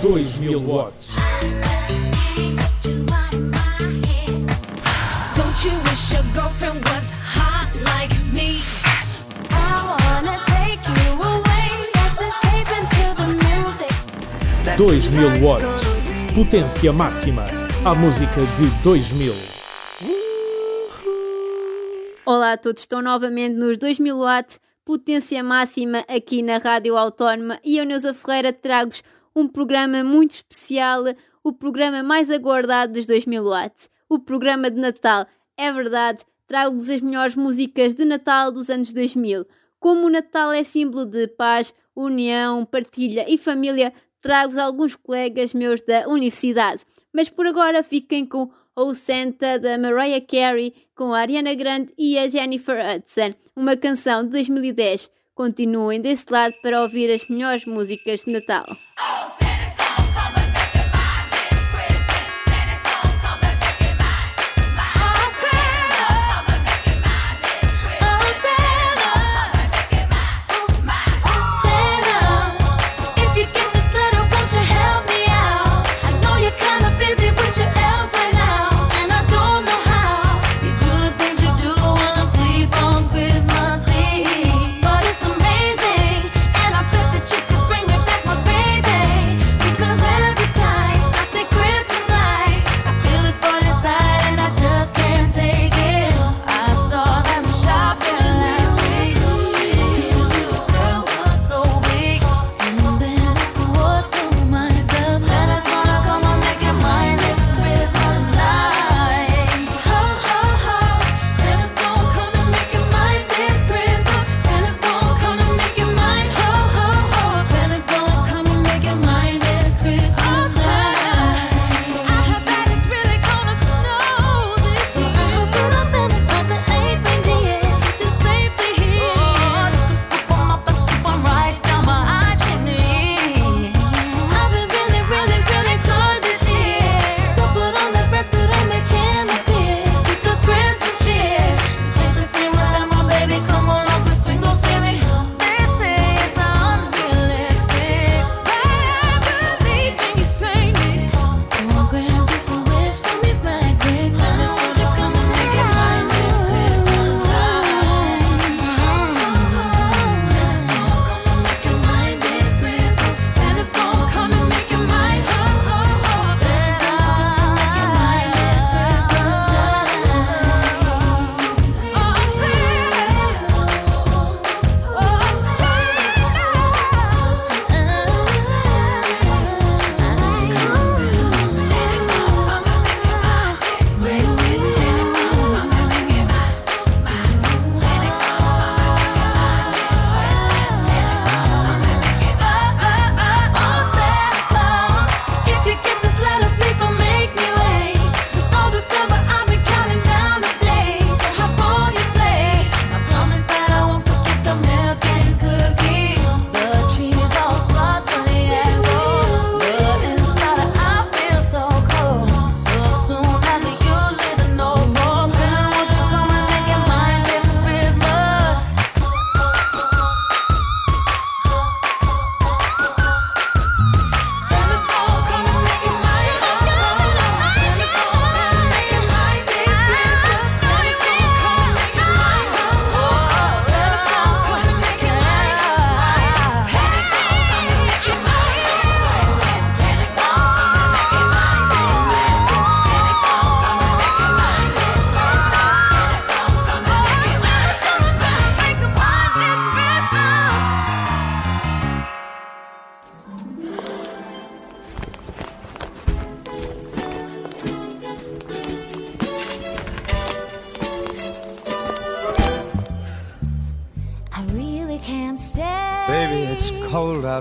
2000 watts. Don't you wish your girlfriend was hot like me? I wanna take you away. Escape into the music. 2000 watts. Potência máxima. A música de 2000. Olá a todos, Estou novamente nos 2000 watts, potência máxima aqui na Rádio Autónoma e eu, Neuza Ferreira, trago-vos um programa muito especial, o programa mais aguardado dos 2000 watts, o programa de Natal. É verdade, trago-vos as melhores músicas de Natal dos anos 2000. Como o Natal é símbolo de paz, união, partilha e família, trago-vos alguns colegas meus da universidade. Mas por agora fiquem com ou Santa da Mariah Carey com a Ariana Grande e a Jennifer Hudson, uma canção de 2010. Continuem desse lado para ouvir as melhores músicas de Natal.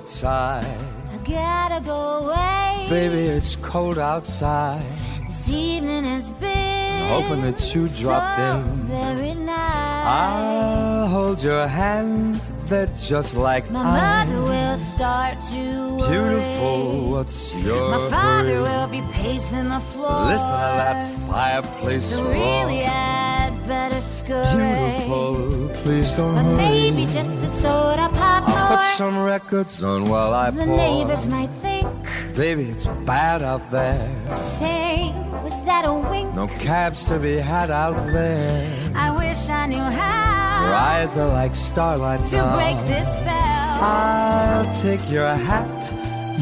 outside. I gotta go away. Baby, it's cold outside. This evening has been. I'm hoping that you so dropped in. Very nice. I'll hold your hands. They're just like my ice. mother will start to. Worry. Beautiful, what's your My father hurry? will be pacing the floor. Listen to that fireplace so roar. Really, I'd better scurry. Beautiful, please don't but hurry. Maybe just a soda Put some records on while I the pour. The neighbors might think, baby, it's bad out there. Say, was that a wink? No cabs to be had out there. I wish I knew how. Your eyes are like starlight to break this spell. I'll take your hat.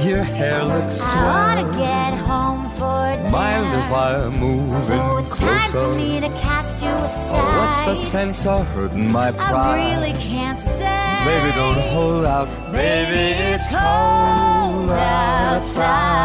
Your hair looks swell. I ought to get home for dinner. Mind if I move so it's closer? time for me to cast you aside. Oh, what's the sense of hurting my pride? I really can't Baby, don't hold out. Baby, it's cold outside.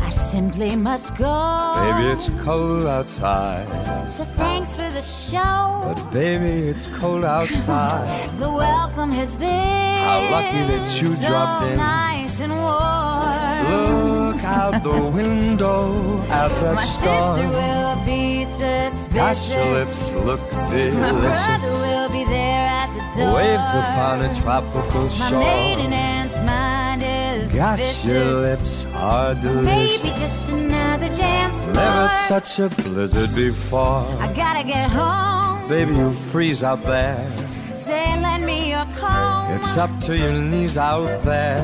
I simply must go. Baby, it's cold outside. So thanks for the show. But baby, it's cold outside. The welcome has been How lucky that you so dropped in. nice and warm. Look out the window at that My star. sister will be suspicious. Gosh, your lips look delicious. My brother will be there at the door. Waves upon a tropical shore. My maiden aunt's mind is Gosh, vicious. your lips are delicious. Maybe just another dance Never such a blizzard before. I gotta get home. Baby, you freeze out there. Say, lend me your comb. It's up to your knees out there.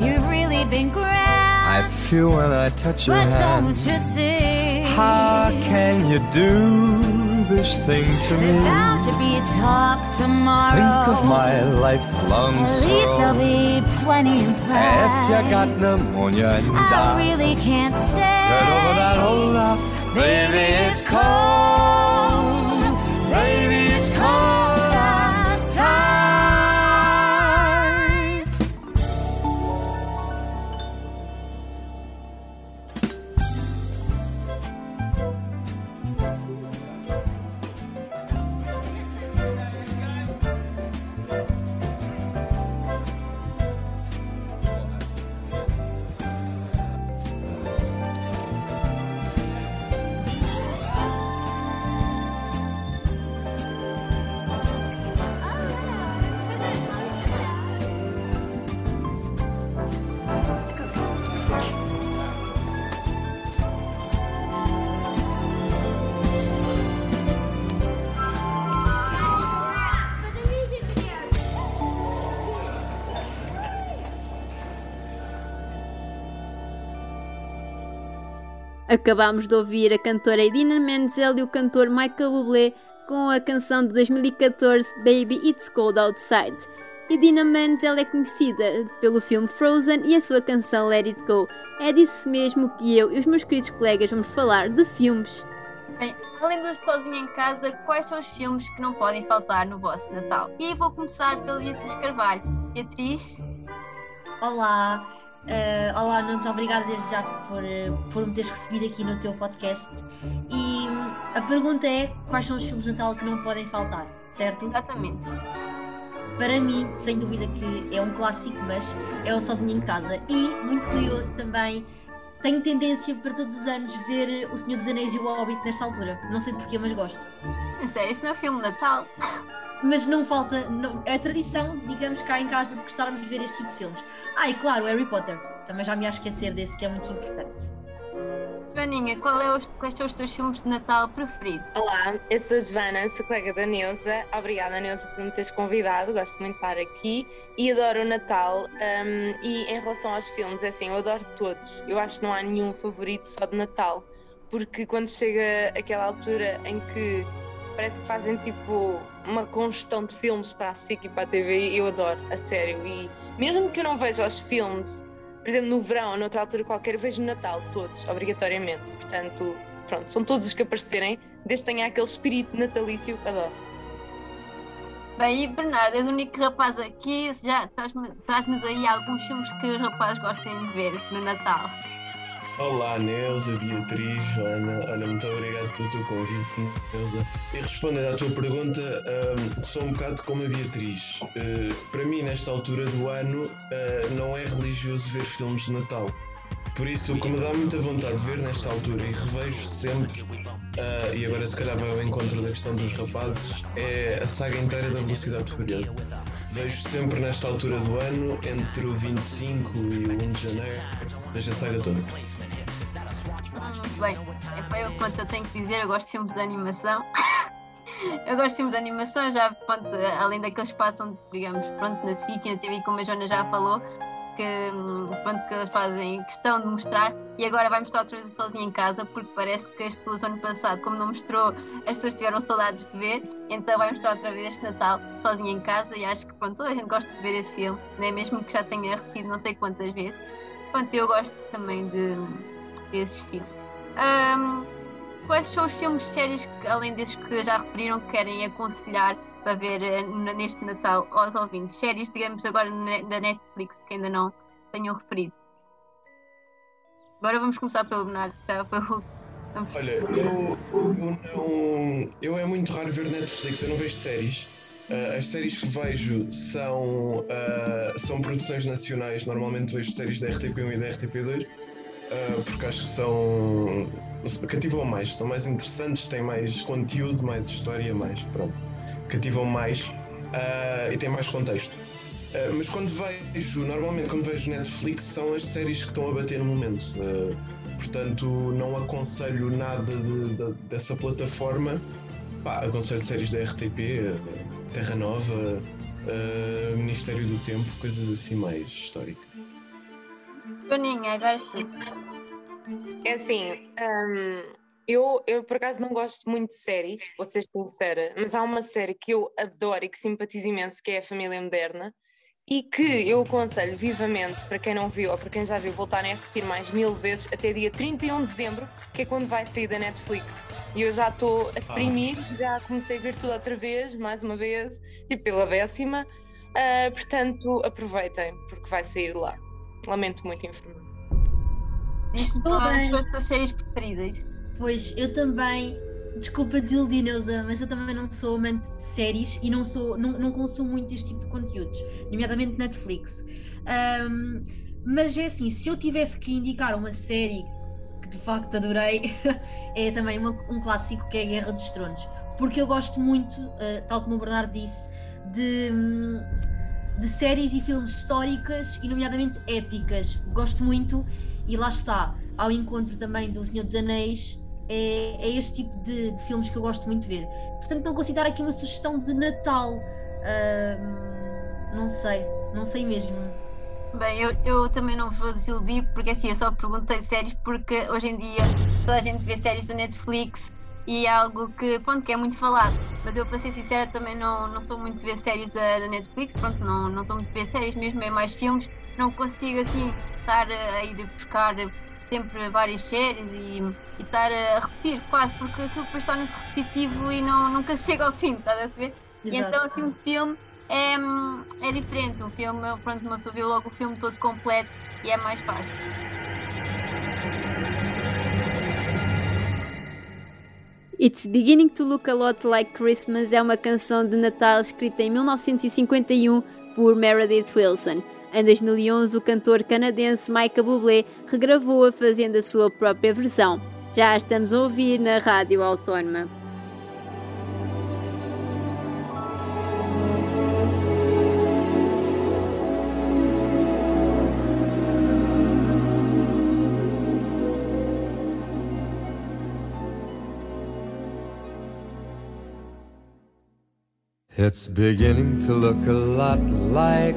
You've really been grand. I feel when I touch your but hand. don't you see? How can you do this thing to me? There's bound to be a talk tomorrow. Think of my lifelong At least there'll be plenty of If you got pneumonia and I die, really can't stay. get over that hold up. Baby, it's cold. Acabámos de ouvir a cantora Idina Menzel e o cantor Michael Bublé com a canção de 2014 Baby It's Cold Outside. Idina Menzel é conhecida pelo filme Frozen e a sua canção Let It Go. É disso mesmo que eu e os meus queridos colegas vamos falar de filmes. Bem, além dos Sozinho em Casa, quais são os filmes que não podem faltar no vosso Natal? E vou começar pela Beatriz Carvalho. Beatriz, Olá, eh, olá, Nunes, obrigada desde já por, eh, por me teres recebido aqui no teu podcast. E hum, a pergunta é: quais são os filmes de Natal que não podem faltar, certo? exatamente. Para mim, sem dúvida que é um clássico, mas é o Sozinho em Casa. E, muito curioso também, tenho tendência para todos os anos ver O Senhor dos Anéis e o Hobbit nesta altura. Não sei porquê, mas gosto. Sério, isso não é filme de Natal? Mas não falta, não, é tradição, digamos, cá em casa de gostarmos de ver este tipo de filmes. Ah, e claro, Harry Potter. Também já me ia esquecer desse que é muito importante. Joaninha, qual é os, quais são os teus filmes de Natal preferidos? Olá, eu sou a Joana, sou colega da Neuza. Obrigada, Neuza, por me teres convidado. Gosto muito de estar aqui e adoro o Natal. Um, e em relação aos filmes, é assim, eu adoro todos. Eu acho que não há nenhum favorito só de Natal, porque quando chega aquela altura em que parece que fazem tipo uma congestão de filmes para a SIC e para a TV, eu adoro, a sério. E mesmo que eu não veja os filmes, por exemplo, no verão ou noutra altura qualquer, eu vejo no Natal, todos, obrigatoriamente. Portanto, pronto, são todos os que aparecerem, desde que tenha aquele espírito natalício, adoro. Bem, e Bernardo, és o único rapaz aqui, já traz-nos aí alguns filmes que os rapazes gostem de ver no Natal. Olá, Neuza, Beatriz, Joana. Olha, muito obrigado pelo teu convite, Neuza. E respondendo à tua pergunta, hum, sou um bocado como a Beatriz. Uh, para mim, nesta altura do ano, uh, não é religioso ver filmes de Natal. Por isso, o que me dá muita vontade de ver nesta altura e revejo sempre, uh, e agora se calhar vai ao encontro da questão dos rapazes, é a saga inteira da Velocidade Furiosa. Vejo sempre nesta altura do ano, entre o 25 e o 1 de janeiro, vejo a saga toda. Muito bem. Epá, eu, pronto, eu tenho que dizer, eu gosto filmes de animação. Eu gosto filmes de animação, já, pronto, além daqueles que passam, digamos, pronto, na SIC na TV, como a Joana já falou, que, pronto, que fazem questão de mostrar e agora vai mostrar outra vez o sozinho em casa, porque parece que as pessoas, ano passado, como não mostrou, as pessoas tiveram saudades de ver, então vai mostrar outra vez este Natal sozinho em casa e acho que, pronto, toda a gente gosta de ver esse filme, né? mesmo que já tenha repetido não sei quantas vezes. Pronto, eu gosto também de, desses filmes. Hum, quais são os filmes, séries, que, além desses que já referiram, que querem aconselhar para ver eh, neste Natal aos ouvintes? Séries, digamos, agora da Netflix, que ainda não tenham referido. Agora vamos começar pelo Bernardo, que já foi o Olha, eu, eu não. Eu é muito raro ver Netflix, eu não vejo séries. Ah, as séries que vejo são, ah, são produções nacionais, normalmente vejo séries da RTP1 e da RTP2, ah, porque acho que são. cativam mais, são mais interessantes, têm mais conteúdo, mais história, mais. pronto. cativam mais e têm mais contexto. Mas quando vejo, normalmente quando vejo Netflix, são as séries que estão a bater no momento. Portanto, não aconselho nada de- de- dessa plataforma. Pá, aconselho séries da RTP, Terra Nova, eh, Ministério do Tempo, coisas assim mais históricas. Joaninha, agora sim. É assim, hum, eu, eu por acaso não gosto muito de séries, vou ser sincera, mas há uma série que eu adoro e que simpatizo imenso, que é a Família Moderna, e que eu aconselho vivamente para quem não viu ou para quem já viu voltarem a repetir mais mil vezes até dia 31 de dezembro, que é quando vai sair da Netflix. E eu já estou a deprimir, já comecei a ver tudo outra vez, mais uma vez, e pela décima. Ah, portanto, aproveitem, porque vai sair lá. Lamento muito informar. Diz-me as tuas séries preferidas. Pois, eu também, desculpa desiludir, Neuza, mas eu também não sou amante de séries e não, sou, não, não consumo muito este tipo de conteúdos, nomeadamente Netflix. Ahm, mas é assim, se eu tivesse que indicar uma série que de facto adorei, é também uma- um clássico que é Guerra dos Tronos. Porque eu gosto muito, ah, tal como o Bernardo disse, de, de séries e filmes históricas e nomeadamente épicas. Gosto muito e lá está, ao encontro também do Senhor dos Anéis, é, é este tipo de, de filmes que eu gosto muito de ver. Portanto, não considero aqui uma sugestão de Natal. Ahm, não sei, não sei mesmo. Bem, eu, eu também não vou desiludir, porque assim, eu só perguntei séries porque hoje em dia toda a gente vê séries da Netflix e é algo que, pronto, que é muito falado. Mas eu, para ser sincera, também não, não sou muito de ver séries da, da Netflix, pronto, não, não sou muito de ver séries mesmo, é mais filmes. Não consigo, assim, estar a ir buscar sempre várias séries e, e estar a repetir quase, porque aquilo depois torna-se repetitivo e não, nunca se chega ao fim, estás a ver? E então, assim, um filme é, é diferente. Um filme, pronto, uma pessoa vê logo o filme todo completo e é mais fácil. It's Beginning to Look a Lot Like Christmas é uma canção de Natal escrita em 1951 por Meredith Wilson. Em 2011, o cantor canadense Michael Bublé regravou-a fazendo a sua própria versão. Já a estamos a ouvir na Rádio Autónoma. It's beginning to look a lot like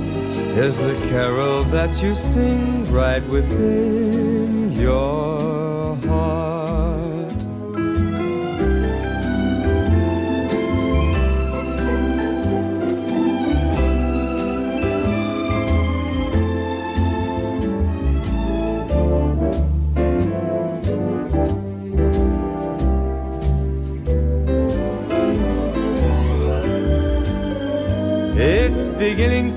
is the carol that you sing right within your heart. It's beginning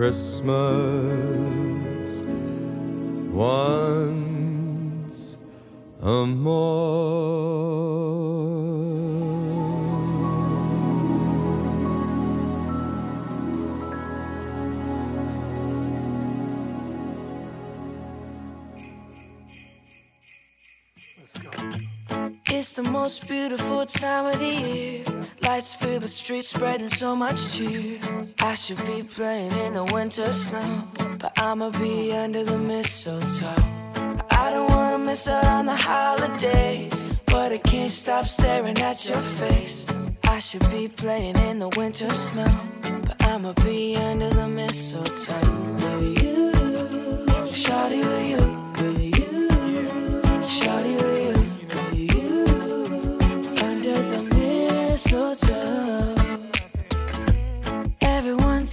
Christmas once a more. It's the most beautiful time of the year. Lights fill the streets, spreading so much cheer. I should be playing in the winter snow, but I'ma be under the mistletoe. I don't wanna miss out on the holiday, but I can't stop staring at your face. I should be playing in the winter snow, but I'ma be under the mistletoe. With you, shawty with you,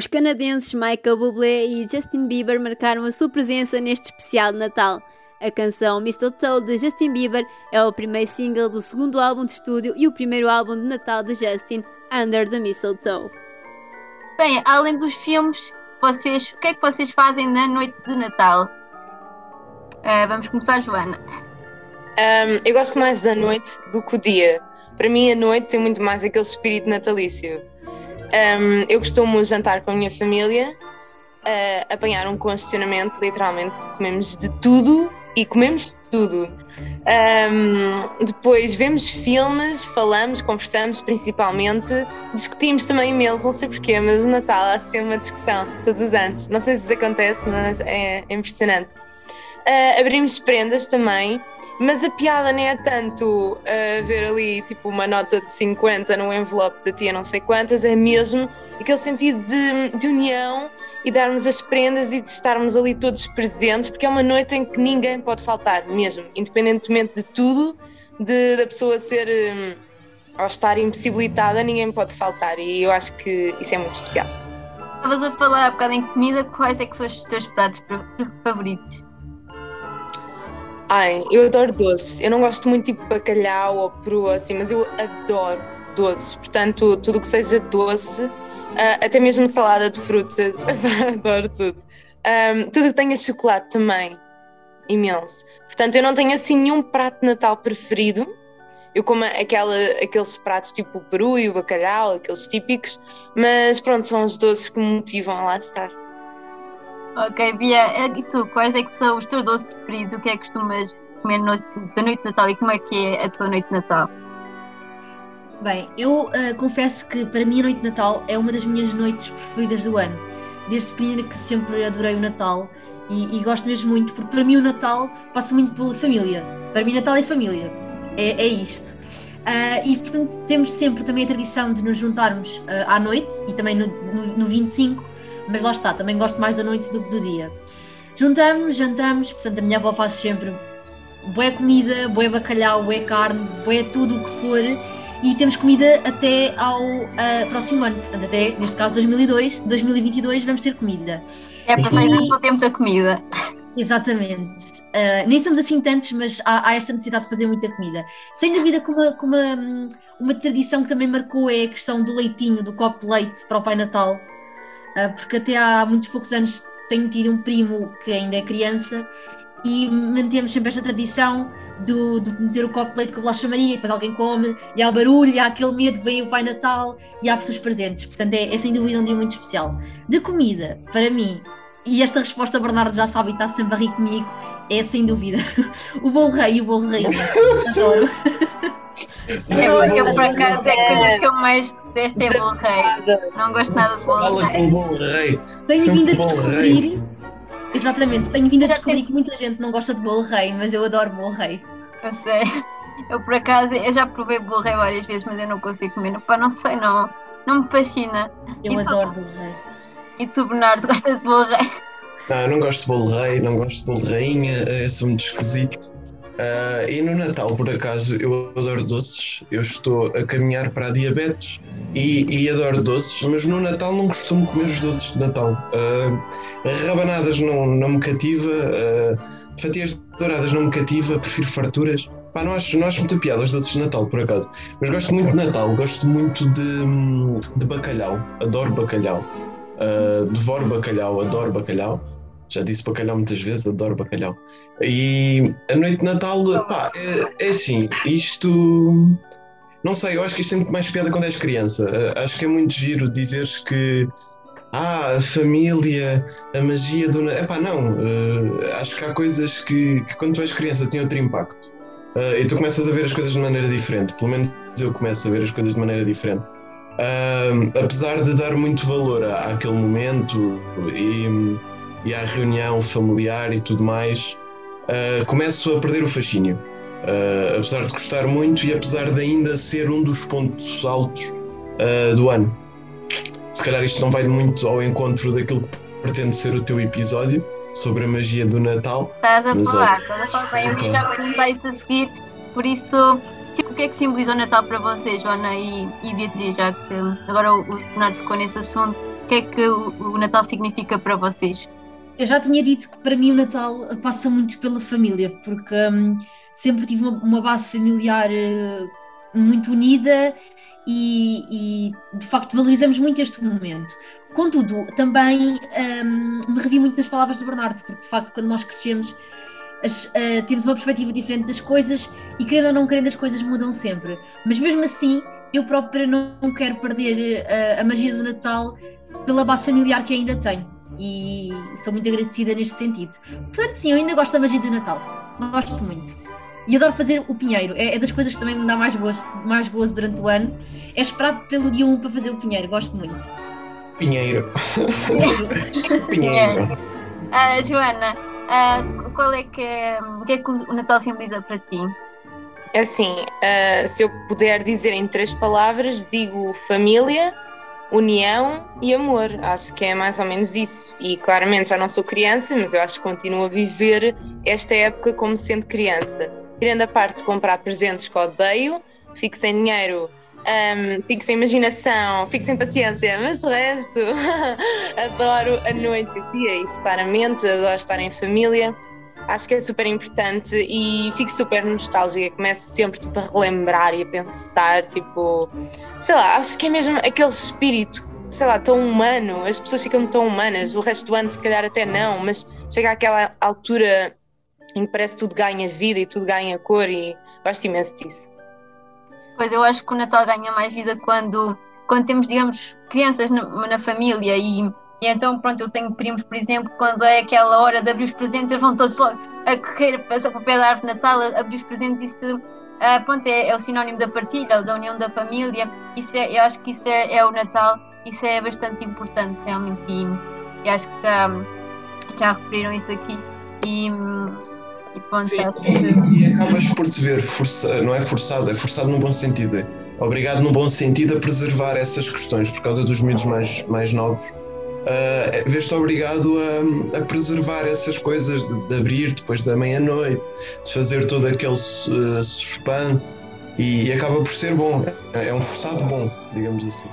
Os canadenses Michael Bublé e Justin Bieber marcaram a sua presença neste especial de Natal. A canção Mistletoe de Justin Bieber é o primeiro single do segundo álbum de estúdio e o primeiro álbum de Natal de Justin, Under the Mistletoe. Bem, além dos filmes, vocês, o que é que vocês fazem na noite de Natal? Ah, vamos começar, Joana. Um, eu gosto mais da noite do que o dia. Para mim, a noite tem muito mais aquele espírito natalício. Um, eu costumo jantar com a minha família, uh, apanhar um congestionamento, literalmente. Comemos de tudo e comemos tudo. Um, depois vemos filmes, falamos, conversamos principalmente, discutimos também e-mails, não sei porquê, mas no Natal há sempre uma discussão, todos os anos. Não sei se isso acontece, mas é impressionante. Uh, abrimos prendas também, mas a piada nem é tanto uh, ver ali tipo uma nota de 50 no envelope da tia não sei quantas, é mesmo aquele sentido de, de união e darmos as prendas e de estarmos ali todos presentes, porque é uma noite em que ninguém pode faltar, mesmo, independentemente de tudo, de, da pessoa ser hum, ou estar impossibilitada, ninguém pode faltar, e eu acho que isso é muito especial. Estavas a falar há bocado em comida, quais é que são os teus pratos favoritos? Ai, eu adoro doces. Eu não gosto muito tipo bacalhau ou peru assim, mas eu adoro doces. Portanto, tudo que seja doce, ah, até mesmo salada de frutas, adoro tudo. Ahm, tudo que tenha chocolate também, imenso. Portanto, eu não tenho assim nenhum prato de Natal preferido. Eu como aquela, aqueles pratos tipo o peru e o bacalhau, aqueles típicos, mas pronto, são os doces que me motivam a lá estar. Ok, Bia, e tu, quais é que são os teus doces preferidos? O que é que costumas comer da noite de Natal e como é que é a tua noite de Natal? Bem, eu ah, confesso que para mim a noite de Natal é uma das minhas noites preferidas do ano. Desde pequena que sempre adorei o Natal e, e gosto mesmo muito, porque para mim o Natal passa muito pela família. Para mim Natal é família, é, é isto. Ah, e portanto temos sempre também a tradição de nos juntarmos ah, à noite e também no, no, no 25, mas lá está, também gosto mais da noite do que do dia. Juntamos, jantamos, portanto a minha avó faz sempre boa comida, boa bacalhau, boa carne, boa tudo o que for e temos comida até ao ah, próximo ano, portanto até neste caso 2002, 2022 vamos ter comida. É passar E- o tempo da comida. Exatamente. Ah, nem somos assim tantos, mas há, há esta necessidade de fazer muita comida. Sem dúvida que uma, uma, uma tradição que também marcou é a questão do leitinho, do copo de leite para o Pai Natal, porque até há muitos poucos anos tenho tido um primo que ainda é criança e mantemos sempre esta tradição do, de meter o copo de leite com a bolacha Maria, depois alguém come, e há barulho, e há aquele medo que vem o Pai Natal e há pessoas presentes. Portanto, é, é sem dúvida um dia muito especial. De comida, para mim, e esta resposta Bernardo já sabe e está sempre a rir comigo, é sem dúvida o bolo rei o bolo rainha. Adoro. Eu, eu por acaso é a coisa que eu mais detesto é bolo rei. Não gosto nada de bolo Fala rei. com o bom rei. Tenho Sempre vindo a descobrir. Exatamente, tenho vindo a descobrir que muita gente não gosta de bolo rei, mas eu adoro bolo rei. Eu sei. Eu por acaso, eu já provei bolo rei várias vezes, mas eu não consigo comer. Pá, não sei, não. Não me fascina. Eu E tu? adoro bolo rei. E tu, Bernardo, gostas de bolo rei? Não, eu não gosto de bolo rei, não gosto de bolo rainha, é sou muito esquisito. Ah, e no Natal, por acaso, eu adoro doces. Eu estou a caminhar para a diabetes e, e adoro doces, mas no Natal não costumo comer os doces de Natal. Ah, rabanadas não, não me cativa, ah, fatias douradas não me cativa, prefiro farturas. Pá, não acho, não acho muita piada os doces de Natal, por acaso. Mas gosto muito de Natal, gosto muito de, de bacalhau. Adoro bacalhau. Ah, devoro bacalhau, adoro bacalhau. Já disse bacalhau muitas vezes, adoro bacalhau. E a noite de Natal, pá, é, é assim, isto. Não sei, eu acho que isto tem muito mais piada quando és criança. Ah, acho que é muito giro dizeres que. Ah, a família, a magia do. É pá, não. ah, acho que há coisas que, que quando tu és criança têm outro impacto. Ah, e tu começas a ver as coisas de maneira diferente. Pelo menos eu começo a ver as coisas de maneira diferente. Ah, apesar de dar muito valor à- àquele momento e, e à reunião familiar e tudo mais, ah, começo a perder o fascínio. Ah, apesar de gostar muito e apesar de ainda ser um dos pontos altos ah, do ano. Se calhar isto não vai muito ao encontro daquilo que pretende ser o teu episódio sobre a magia do Natal. Estás a Mas, falar, estás a falar bem. Eu ia já perguntar isso a seguir. Por isso, tipo, o que é que simboliza o Natal para vocês, Joana e, e Beatriz, já que agora o, o Bernardo tocou nesse assunto? O que é que o, o Natal significa para vocês? Eu já tinha dito que para mim o Natal passa muito pela família, porque hum, sempre tive uma, uma base familiar eh, muito unida e, e, de facto valorizamos muito este momento. Contudo, também hum, me revi muito nas palavras do Bernardo, porque de facto quando nós crescemos as- ah, temos uma perspectiva diferente das coisas e querendo ou não querendo as coisas mudam sempre. Mas mesmo assim, eu própria não, quero perder ah, a magia do Natal pela base familiar que ainda tenho. E sou muito agradecida neste sentido. Portanto, sim, eu ainda gosto da magia do Natal. Gosto muito. E adoro fazer o pinheiro. É, é das coisas que também me dá mais gosto, mais gozo durante o ano. É esperar pelo dia 1 para fazer o pinheiro. Gosto muito. Pinheiro. Pinheiro. Ah, Joana, ah, qual é que é, o que é que o Natal simboliza para ti? É assim, ah, se eu puder dizer em três palavras, digo família, união e amor. Acho que é mais ou menos isso. E claramente já não sou criança, mas eu acho que continuo a viver esta época como sendo criança. Tirando a parte de comprar presentes que odeio, fico sem dinheiro, ahm, fico sem imaginação, fico sem paciência, mas de resto adoro a noite e o dia, isso claramente, adoro estar em família. Acho que é super importante e fico super nostálgica. Começo sempre tipo, a relembrar e a pensar, tipo, sei lá, acho que é mesmo aquele espírito, sei lá, tão humano. As pessoas ficam tão humanas, o resto do ano, se calhar, até não, mas chega àquela altura em que parece que tudo ganha vida e tudo ganha cor e gosto imenso disso. Pois eu acho que o Natal ganha mais vida quando, quando temos, digamos, crianças na, na família e, e então, pronto, eu tenho primos, por exemplo, quando é aquela hora de abrir os presentes, eles vão todos logo a correr para, o pé da árvore de Natal, a abrir os presentes, isso, ah, pronto, é, é o sinónimo da partilha, da união da família, isso é, eu acho que isso é, é o Natal, isso é bastante importante, realmente, e, e acho que já, já referiram isso aqui, e, e pronto, que... E, e acabas por te ver, força, não é forçado, é forçado num bom sentido. é Obrigado num bom sentido a preservar essas questões por causa dos miúdos mais, mais novos. Uh, Vês-te obrigado a, a preservar essas coisas de, de abrir depois da meia-noite, de fazer todo aquele uh, suspense e, e acaba por ser bom. É é um forçado bom, digamos assim.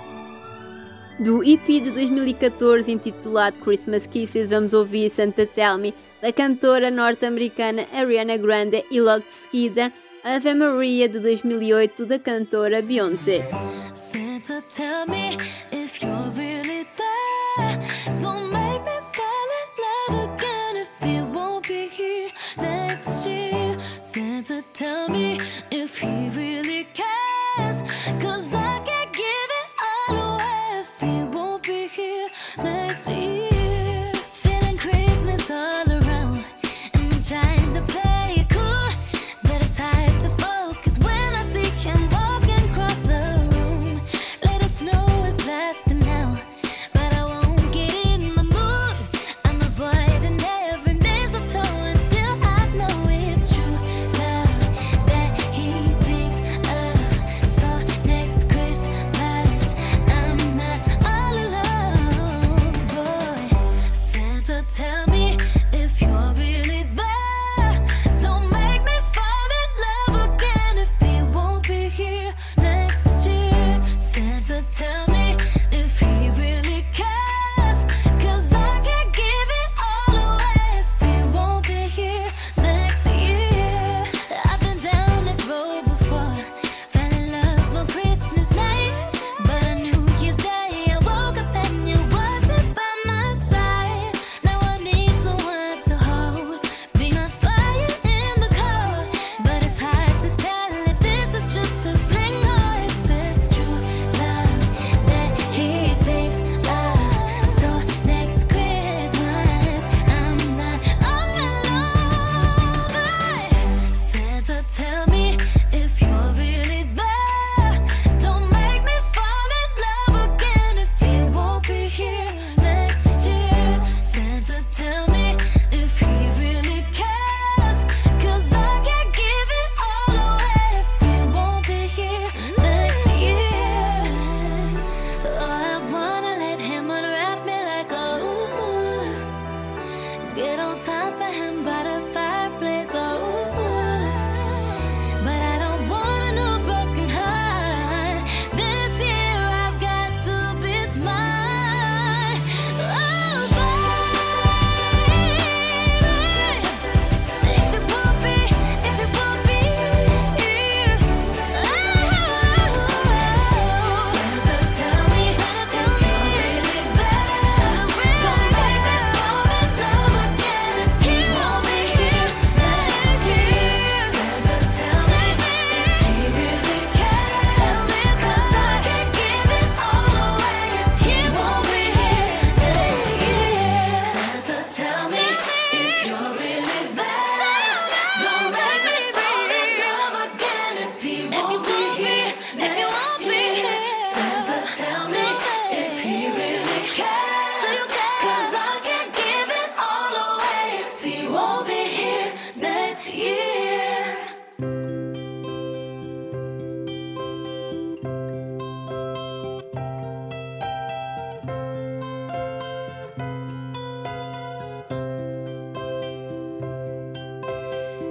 Do EP de 2014 intitulado Christmas Kisses, vamos ouvir Santa Tell Me, da cantora norte-americana Ariana Grande e logo de seguida Ave Maria de 2008 da cantora Beyoncé. Santa, tell me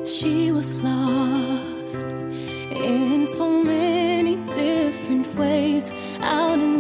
She was lost in so many different ways, out in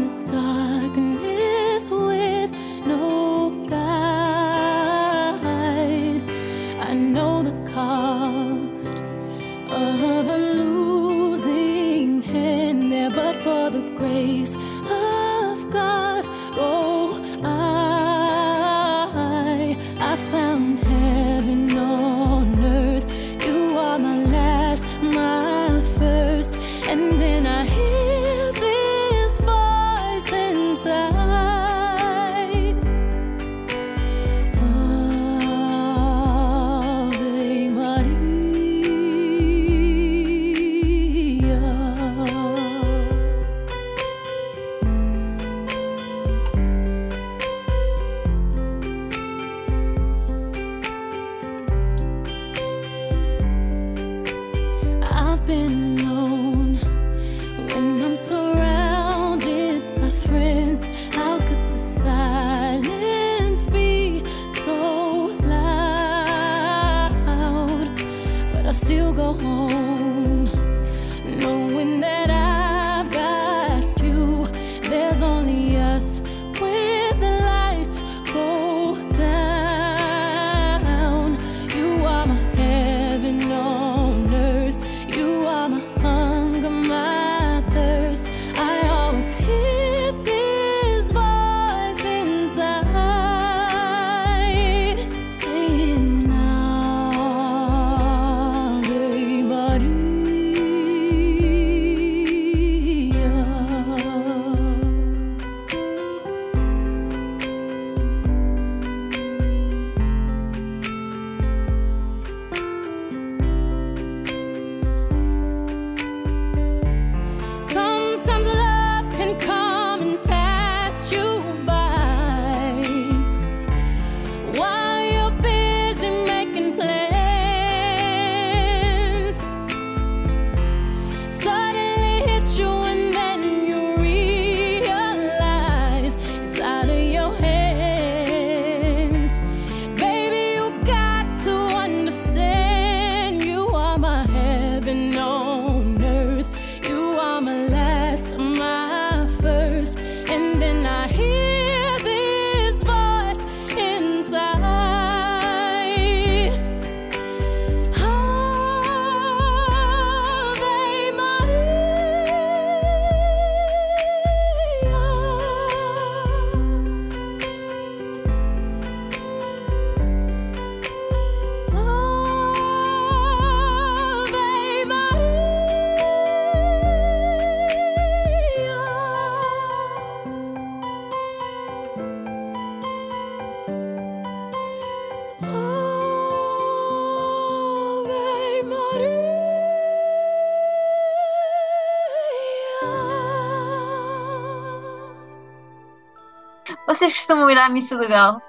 Vocês costumam ir à missa do Galo?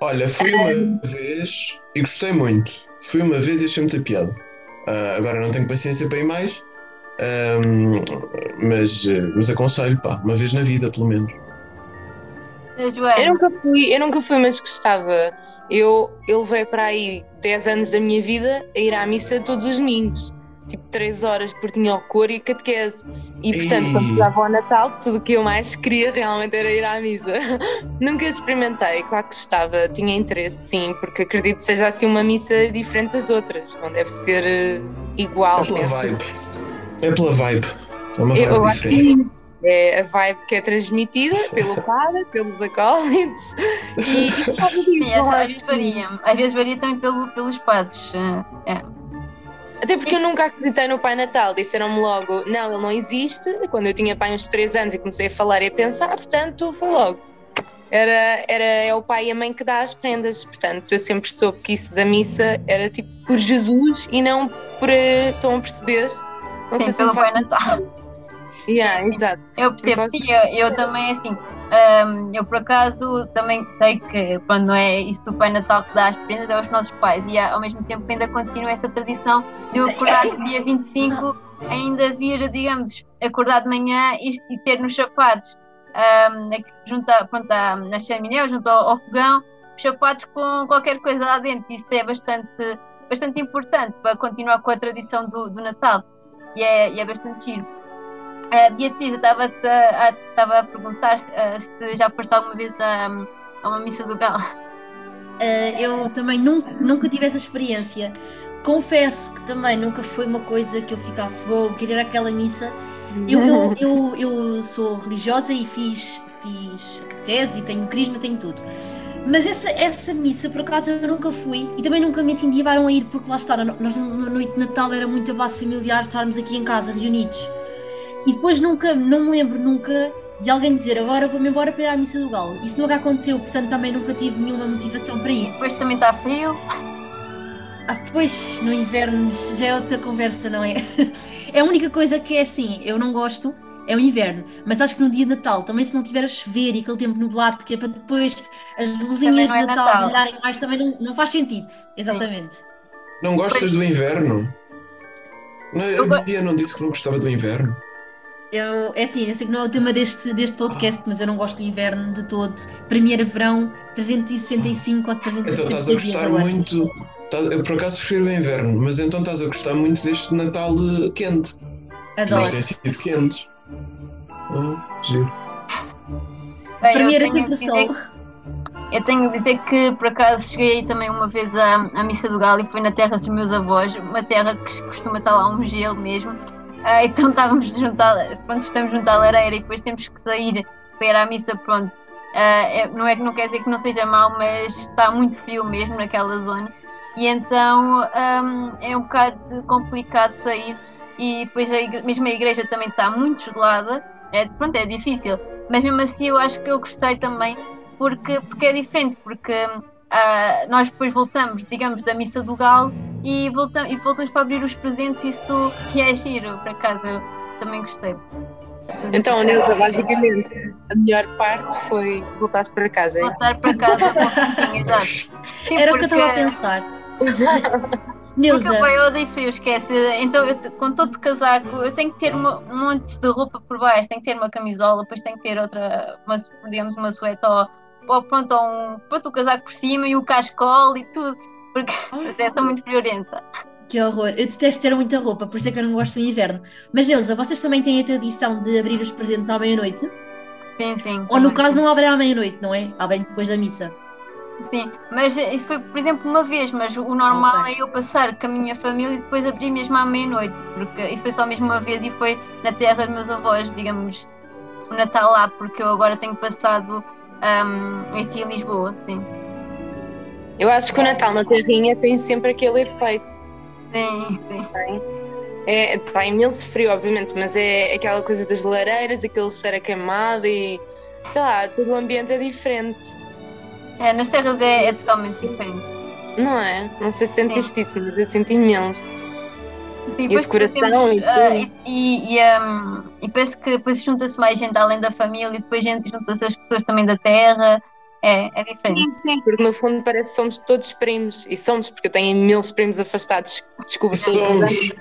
Olha, fui uma vez e gostei muito. Fui uma vez e achei muita piada. Ah, agora não tenho paciência para ir mais, mas, mas aconselho, pá, uma vez na vida, pelo menos. Eu nunca fui, eu nunca fui, mas gostava. Eu, eu levei para aí 10 anos da minha vida a ir à missa todos os domingos. Tipo 3 horas, porque tinha o cor e a catequese. E portanto, quando se dava ao Natal, tudo o que eu mais queria realmente era ir à missa. nunca experimentei, claro que gostava, tinha interesse, sim, porque acredito que seja assim uma missa diferente das outras. Não deve ser eh, igual, É pela penso. vibe. É pela vibe. É uma vibe Eu acho que é isso. É a vibe que é transmitida pelo padre, pelos acólitos e, e gostava disso, Sim, essa, às vezes varia. Às vezes varia também pelo, pelos padres. eh, É. Até porque eu nunca acreditei no Pai Natal. Disseram-me logo, não, ele não existe. Quando eu tinha pai uns 3 anos e comecei a falar e a pensar, portanto, foi logo. Era, era é o pai e a mãe que dá as prendas. Portanto, eu sempre soube que isso da missa era tipo por Jesus e não por. eh, Estão a perceber? Não Sim, sei se pelo Pai Natal. Yeah, exato. Eu percebo, sim, eu, eu também, assim, Ahm, eu por acaso também sei que quando não é isso do Pai Natal que dá as prendas, é aos nossos pais e ao mesmo tempo ainda continua essa tradição de eu acordar no dia 25 ainda vir, digamos, acordar de manhã e, e ter nos sapatos ahm, aqui junto a, pronto, à- na chaminé ou junto ao, ao fogão os sapatos com qualquer coisa lá dentro. Isso é bastante, bastante importante para continuar com a tradição do, do Natal e é, e é bastante giro. Uh, Beatriz, eu estava-te a, estava a perguntar uh, se já foste alguma vez a, a uma missa do Galo. Uh, eu também nunca, nunca tive essa experiência. Confesso que também nunca foi uma coisa que eu ficasse, vou querer aquela missa. Eu, eu, eu, eu sou religiosa e fiz, fiz catequese e tenho crisma, tenho tudo. Mas essa, essa missa, por acaso, eu nunca fui e também nunca me incentivaram a ir, porque lá está, nós na noite de Natal era muito a base familiar estarmos aqui em casa reunidos. E depois nunca, não me lembro nunca de alguém dizer agora vou-me embora para ir à missa do Galo. Isso nunca aconteceu, portanto também nunca tive nenhuma motivação para ir. Depois também está frio. Ah, depois no inverno já é outra conversa, não é? É a única coisa que é assim, eu não gosto, é o inverno. Mas acho que no dia de Natal, também se não tiver a chover e aquele tempo nublado, que é para depois as luzinhas é de Natal, brilharem mais, também não, não faz sentido. Exatamente. Não gostas do inverno? Não, Eu não disse que não gostava do inverno. Eu, é assim, eu sei que não é o tema deste, deste podcast, mas eu não gosto do inverno de todo. Era verão 365 ou Então 366 estás a gostar muito. Eu por acaso prefiro o inverno, mas então estás a gostar muito deste Natal eh, quente. Adoro. meus têm sido quentes. Ah, giro. Bem, eu tenho sempre de dizer sol. que- Eu tenho de dizer que por acaso cheguei aí também uma vez à, à Missa do Galo e foi na terra dos meus avós, uma terra que costuma estar lá um gelo mesmo. Ah, então estávamos junto à, pronto, estamos junto à lareira e depois temos que sair para à missa, pronto. Ah, é- não é que não quer dizer que não seja mau, mas está muito frio mesmo naquela zona. E então ahm, é um bocado complicado sair e depois a igre- mesmo a igreja também está muito gelada. É, pronto, é difícil. Mas mesmo assim eu acho que eu gostei também porque, porque é diferente, porque ah, nós depois voltamos, digamos, da missa do Galo e, voltam, e voltamos para abrir os presentes, isso que é giro, por acaso eu também gostei. Então, Neuza, basicamente, a melhor parte foi voltar para casa. é? Voltar para casa exato. Sim, Era o que eu estava a porque- pensar. Porque Neuza, pá, eu odeio frio, esquece. Então, eu, todo de casaco, eu tenho que ter uma- um monte de roupa por baixo, tenho que ter uma camisola, depois tenho que ter outra, uma, digamos, uma suéte ou, ou pronto, ou um, pronto, o casaco por cima e o cascol e tudo, porque é, sou muito friorenta. que horror. Eu detesto ter muita roupa, por isso é que eu não gosto do inverno. Mas Neuza, vocês também têm a tradição de abrir os presentes à meia-noite? Sim, sim. Ou no caso não abrem à meia-noite, não é? Abrem depois da missa. Sim, mas isso foi, por exemplo, uma vez, mas o normal Ok. é eu passar com a minha família e depois abrir mesmo à meia-noite, porque isso foi só mesmo uma vez e foi na terra dos meus avós, digamos, o Natal lá, porque eu agora tenho passado ahm, aqui em Lisboa, sim. Eu acho que o Natal na Terrinha tem sempre aquele efeito. Sim, sim. É, está imenso frio, obviamente, mas é aquela coisa das lareiras, aquele cheiro a queimado e sei lá, todo o ambiente é diferente, É, nas terras é, é totalmente diferente. não é? Não sei se sentiste isso, mas eu sinto imenso. Sim, E a decoração e ah, tudo. e, e, e, ahm, e parece que depois junta-se mais gente além da família e depois juntam-se as pessoas também da terra. É, é diferente. Sim, sim, porque no fundo parece que somos todos primos, e somos, porque eu tenho imensos primos afastados, descubro Somos.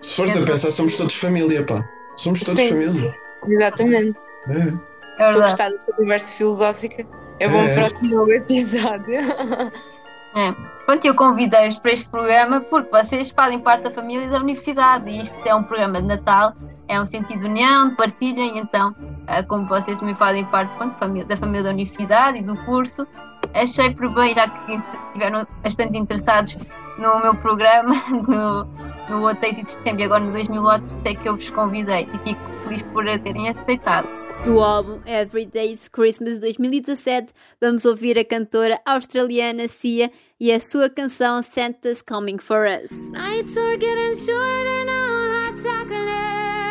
Se fores a pensar, somos todos família, pá. Somos todos Sim, família. Exatamente. É. É Estou a gostar desta conversa filosófica. É bom É. para o novo episódio. É. Pronto, eu convidei-vos para este programa porque vocês fazem parte da família da universidade e isto é um programa de Natal, é um sentido de união, de partilha e então, ah, como vocês também fazem parte pronto, família- da família da universidade e do curso, achei por bem, já que estiveram bastante interessados no meu programa, no, no outro êxito de setembro e agora no 2000 watts, por isso é que eu vos convidei e fico feliz por terem aceitado. Do álbum Every Day's Christmas 2017, vamos ouvir a cantora australiana Sia e a sua canção Santa's Coming for Us. Nights are getting shorter now, hot chocolate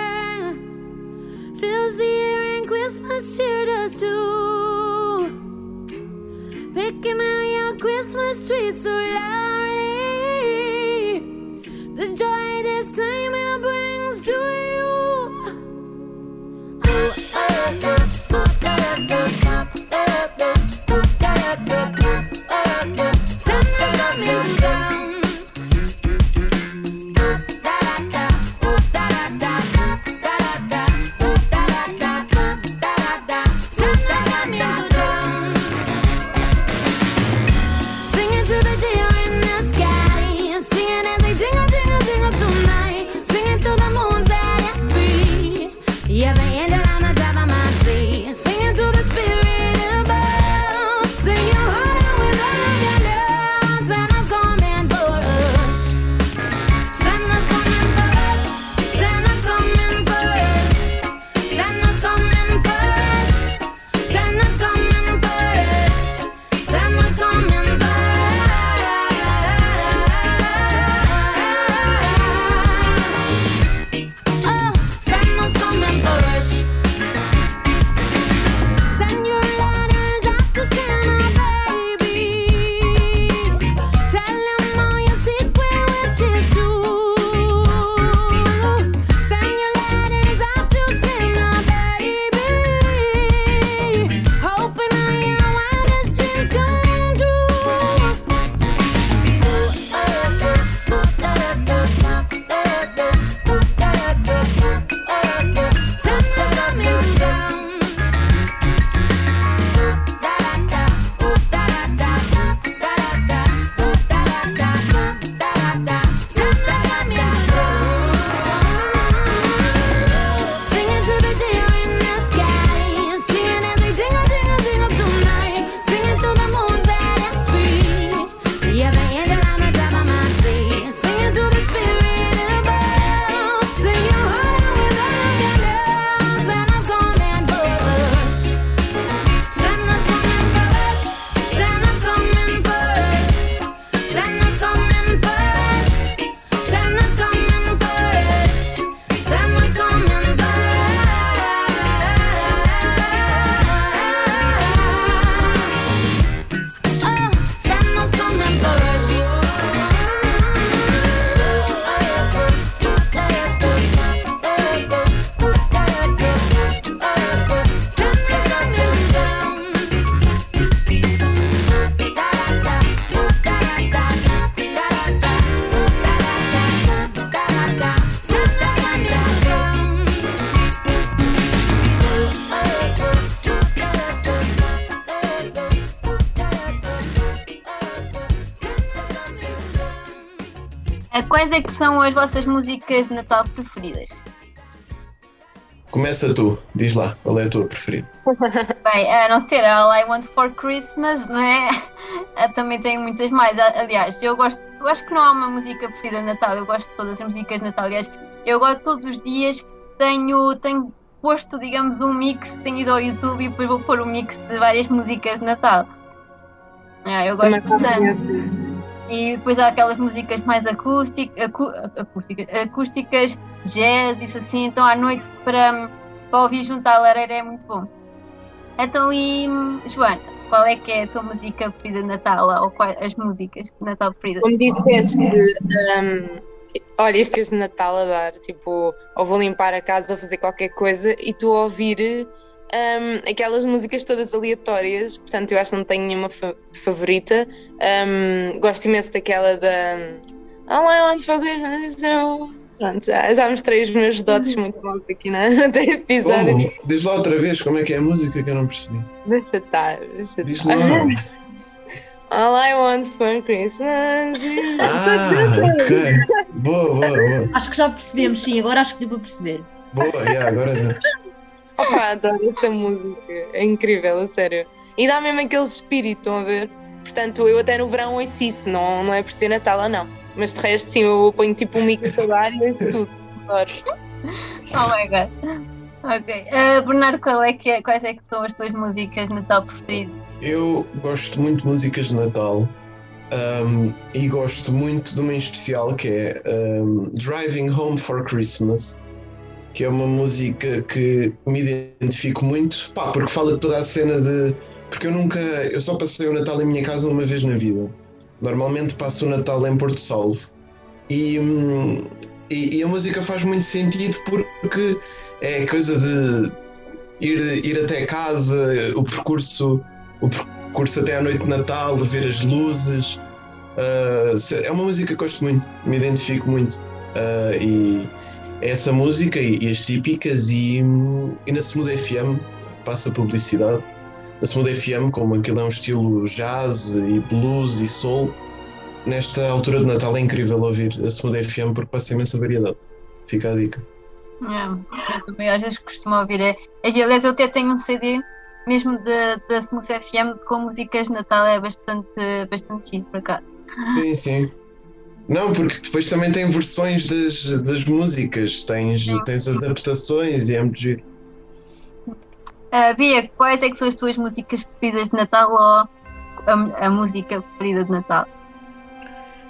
fills the air and Christmas cheer does too. Picking out your Christmas tree so loudly, the joy this time it brings to you. Oh, oh, oh, oh, oh, oh, oh, oh, oh, oh, oh, oh, oh, oh, oh, oh, oh, oh, oh, que são as vossas músicas de Natal preferidas? Começa tu, diz lá, qual é a tua preferida? Bem, a não ser a All I Want for Christmas, não é? Ah, Também tenho muitas mais. Aliás, eu gosto, eu acho que não há uma música preferida de Natal, eu gosto de todas as músicas de Natal. Aliás, eu gosto todos os dias, tenho, tenho posto, digamos, um mix, tenho ido ao YouTube e depois vou pôr um mix de várias músicas de Natal. Ah, eu gosto Também bastante. E depois há aquelas músicas mais acústicas, acústicas, jazz, isso assim. Então à noite para, para ouvir junto à lareira é muito bom. Então e Joana, qual é que é a tua música preferida de Natal? Ou quais as músicas de Natal preferidas? Como disseste, hum, olha, isto de Natal a dar, tipo, ou vou limpar a casa ou fazer qualquer coisa e tu ouvir hum, aquelas músicas todas aleatórias, portanto eu acho que não tenho nenhuma fa- favorita. Hum, gosto imenso daquela da All I Want for Christmas is you. Pronto, já, já mostrei os meus dotes muito bons aqui na, no episódio. Como? Diz lá outra vez como é que é a música que eu não percebi. Deixa estar, deixa Diz estar. lá. All I want for Christmas is... Ah, ok. Boa, boa, boa. Acho que já percebemos, sim, agora acho que deu para perceber. Boa, yeah, agora já. Opa, adoro essa música, é incrível, a sério. E dá mesmo aquele espírito, estão a ver? Portanto, eu até no verão ouço isso, não, não é por ser Natal ou não. Mas de resto, sim, eu ponho tipo um mix a dar e ouço tudo. Adoro. Oh my god. Ok. Ah, Bernardo, qual é que é- quais é que são as tuas músicas de Natal preferidas? Eu gosto muito de músicas de Natal um, e gosto muito de uma em especial que é um, Driving Home for Christmas, que é uma música que me identifico muito, pá, porque fala de toda a cena de. Porque eu nunca. Eu só passei o Natal em minha casa uma vez na vida. Normalmente passo o Natal em Porto Salvo. E, hum, e, e a música faz muito sentido porque é coisa de ir, ir até casa, o percurso o percurso até à noite de Natal, ver as luzes. se- é uma música que gosto muito, me identifico muito. Ah, e essa música e, as típicas, e, e na Smooth FM passa publicidade. Na Smooth FM, como aquilo é um estilo jazz e blues e soul, nesta altura de Natal é incrível ouvir a Smooth FM porque passa imensa variedade. Fica a dica. É, eu também às vezes costumo ouvir. É, é, aliás, eu até tenho um CD mesmo da da Smooth FM com músicas de Natal, é bastante, bastante chique, por acaso. Sim, sim. Não, porque depois também tem versões das, das músicas, tens, tens adaptações e é muito giro. Ah, Bia, quais é que são as tuas músicas preferidas de Natal ou a, a música preferida de Natal?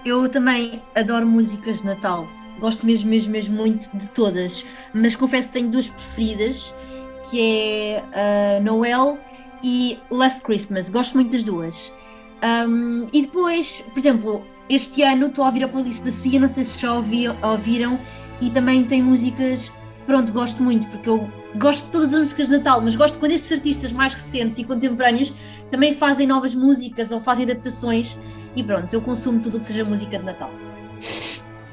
Eu também adoro músicas de Natal. Gosto mesmo, mesmo, mesmo muito de todas. Mas confesso que tenho duas preferidas, que é a Noel e Last Christmas. Gosto muito das duas. Um, e depois, por exemplo, este ano estou a ouvir a playlist da Cia, não sei se já ouvi- ouviram, e também tem músicas, pronto, gosto muito, porque eu gosto de todas as músicas de Natal, mas gosto quando estes artistas mais recentes e contemporâneos também fazem novas músicas ou fazem adaptações, e pronto, eu consumo tudo o que seja música de Natal.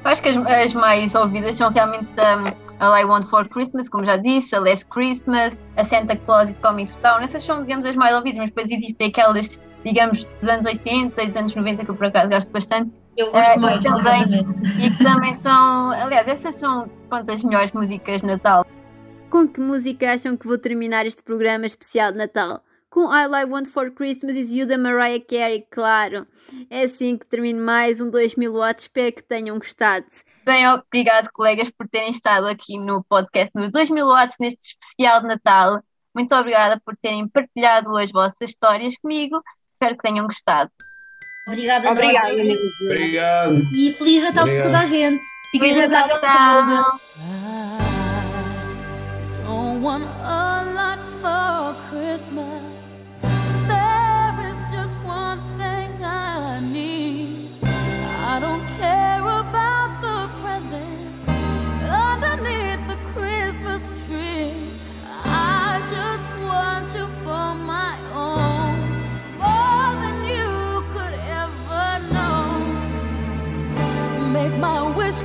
Acho que as, as mais ouvidas são realmente um, All I Want for Christmas, como já disse, a Last Christmas, a Santa Claus is Coming to Town. Essas são, digamos, as mais ouvidas, mas depois existem aquelas, digamos, dos anos 80 e dos anos 90 que eu por acaso gosto bastante. Eu gosto Ah, e mais, também- exatamente. E que também são, aliás, essas são pronto, as melhores músicas de Natal. Com que música acham que vou terminar este programa especial de Natal? Com All I Want for Christmas is You da Mariah Carey, claro. É assim que termino mais um 2000 watts, espero que tenham gostado. Bem, obrigado, colegas, por terem estado aqui no podcast nos 2000 watts neste especial de Natal. Muito obrigada por terem partilhado as vossas histórias comigo. Espero que tenham gostado. Obrigada. Obrigada, Nilza. Obrigado. E Feliz Natal para toda a gente. Fiquem Feliz casa. Natal! Don't want a lot for Christmas. My wish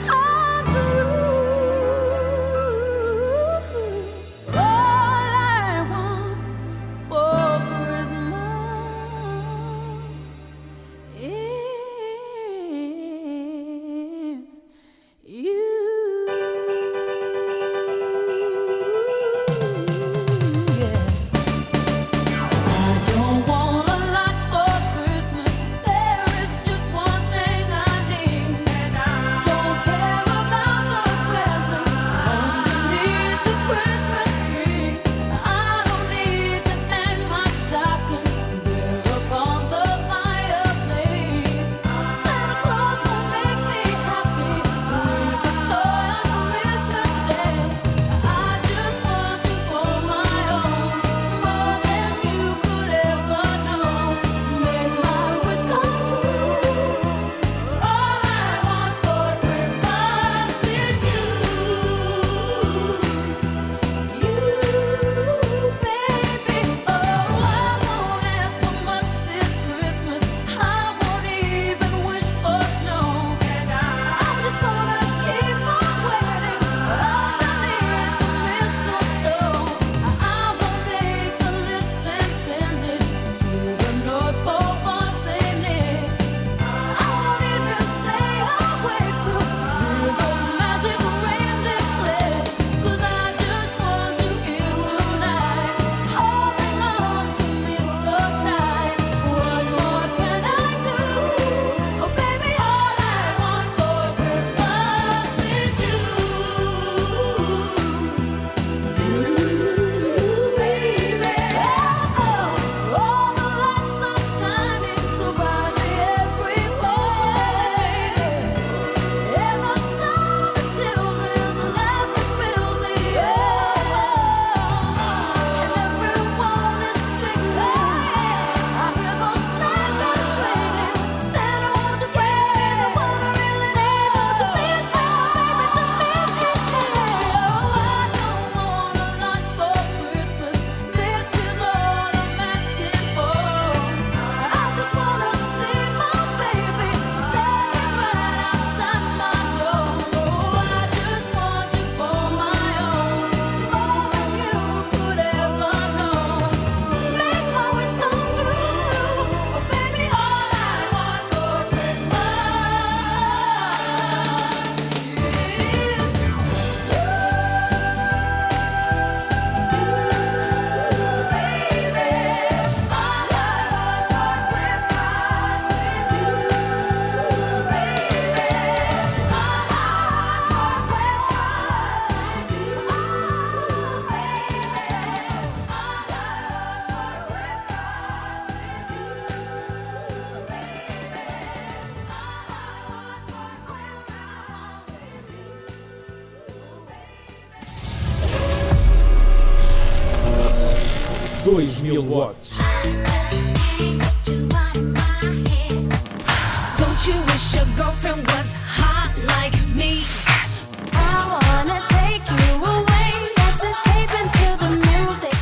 into the music.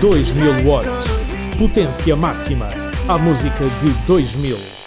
2000 watts. Potência máxima. A música de 2000.